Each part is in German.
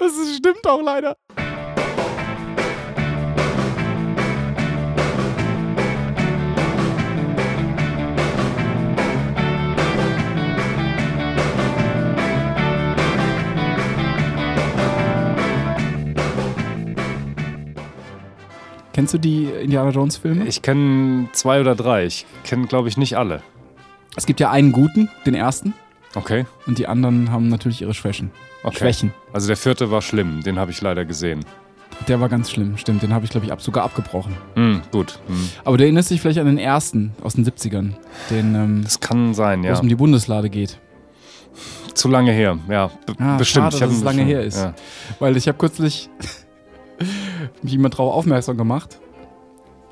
Das stimmt auch leider. Kennst du die Indiana Jones Filme? Ich kenne zwei oder drei. Ich kenne, glaube ich, nicht alle. Es gibt ja einen guten, den ersten, Okay. und die anderen haben natürlich ihre Schwächen. okay. Schwächen. Also der vierte war schlimm. Den habe ich leider gesehen. Der war ganz schlimm, stimmt. Den habe ich, glaube ich, ab, sogar abgebrochen. Hm, gut. Hm. Aber du erinnerst dich vielleicht an den ersten aus den 70ern, den, ähm, Das kann sein, wo ja. es um die Bundeslade geht. Zu lange her. Ja, b- Ah, bestimmt. schade, Ich hab dass es lange her ist. Ja. Weil ich habe kürzlich mich jemand darauf aufmerksam gemacht,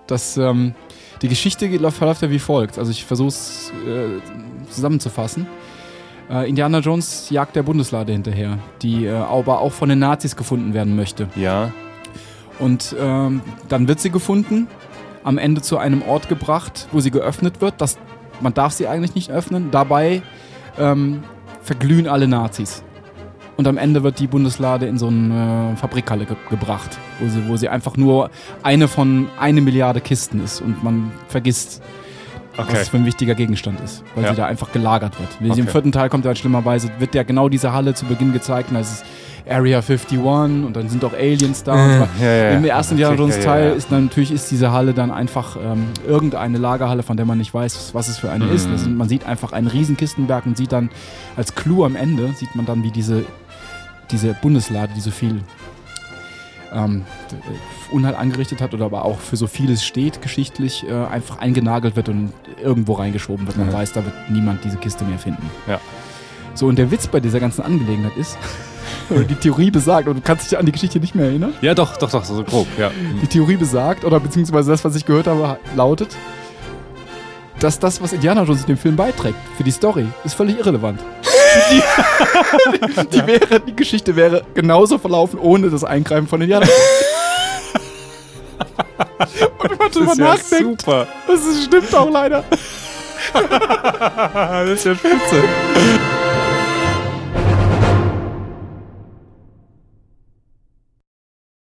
dass ähm, die Geschichte geht- verläuft ja wie folgt. Also ich versuche es äh, zusammenzufassen. Äh, Indiana Jones jagt der Bundeslade hinterher, die äh, aber auch von den Nazis gefunden werden möchte. ja. Und ähm, dann wird sie gefunden, am Ende zu einem Ort gebracht, wo sie geöffnet wird. Das, man darf sie eigentlich nicht öffnen. Dabei ähm, verglühen alle Nazis. Und am Ende wird die Bundeslade in so eine äh, Fabrikhalle ge gebracht, wo sie, wo sie einfach nur eine von eine Milliarde Kisten ist und man vergisst, Okay. es für ein wichtiger Gegenstand ist, weil Ja. sie da einfach gelagert wird. Sie Im Okay. vierten Teil kommt ja schlimmerweise, wird ja genau diese Halle zu Beginn gezeigt und da ist es Area 51 und dann sind auch Aliens da. und so weiter. ja, ja. Im ersten Okay, Indiana Jones Teil ist dann natürlich ist diese Halle dann einfach ähm, irgendeine Lagerhalle, von der man nicht weiß, was es für eine Mhm. ist. Also man sieht einfach einen riesen Kistenberg und sieht dann als Clou am Ende sieht man dann, wie diese, diese Bundeslade, die so viel ähm, Unheil angerichtet hat oder aber auch für so vieles steht geschichtlich, äh, einfach eingenagelt wird und irgendwo reingeschoben wird. Man Ja. weiß, da wird niemand diese Kiste mehr finden. Ja. So, und der Witz bei dieser ganzen Angelegenheit ist, oder die Theorie besagt, und du kannst dich an die Geschichte nicht mehr erinnern, Ja, doch, doch, doch, so grob, ja. die Theorie besagt, oder beziehungsweise das, was ich gehört habe, lautet, dass das, was Indiana Jones in dem Film beiträgt, für die Story, ist völlig irrelevant. Die, die, wäre, die Geschichte wäre genauso verlaufen ohne das Eingreifen von Indiana Jones. Und wenn man drüber Das ist ja nachdenkt, super. das stimmt auch leider. Das ist ja spitze.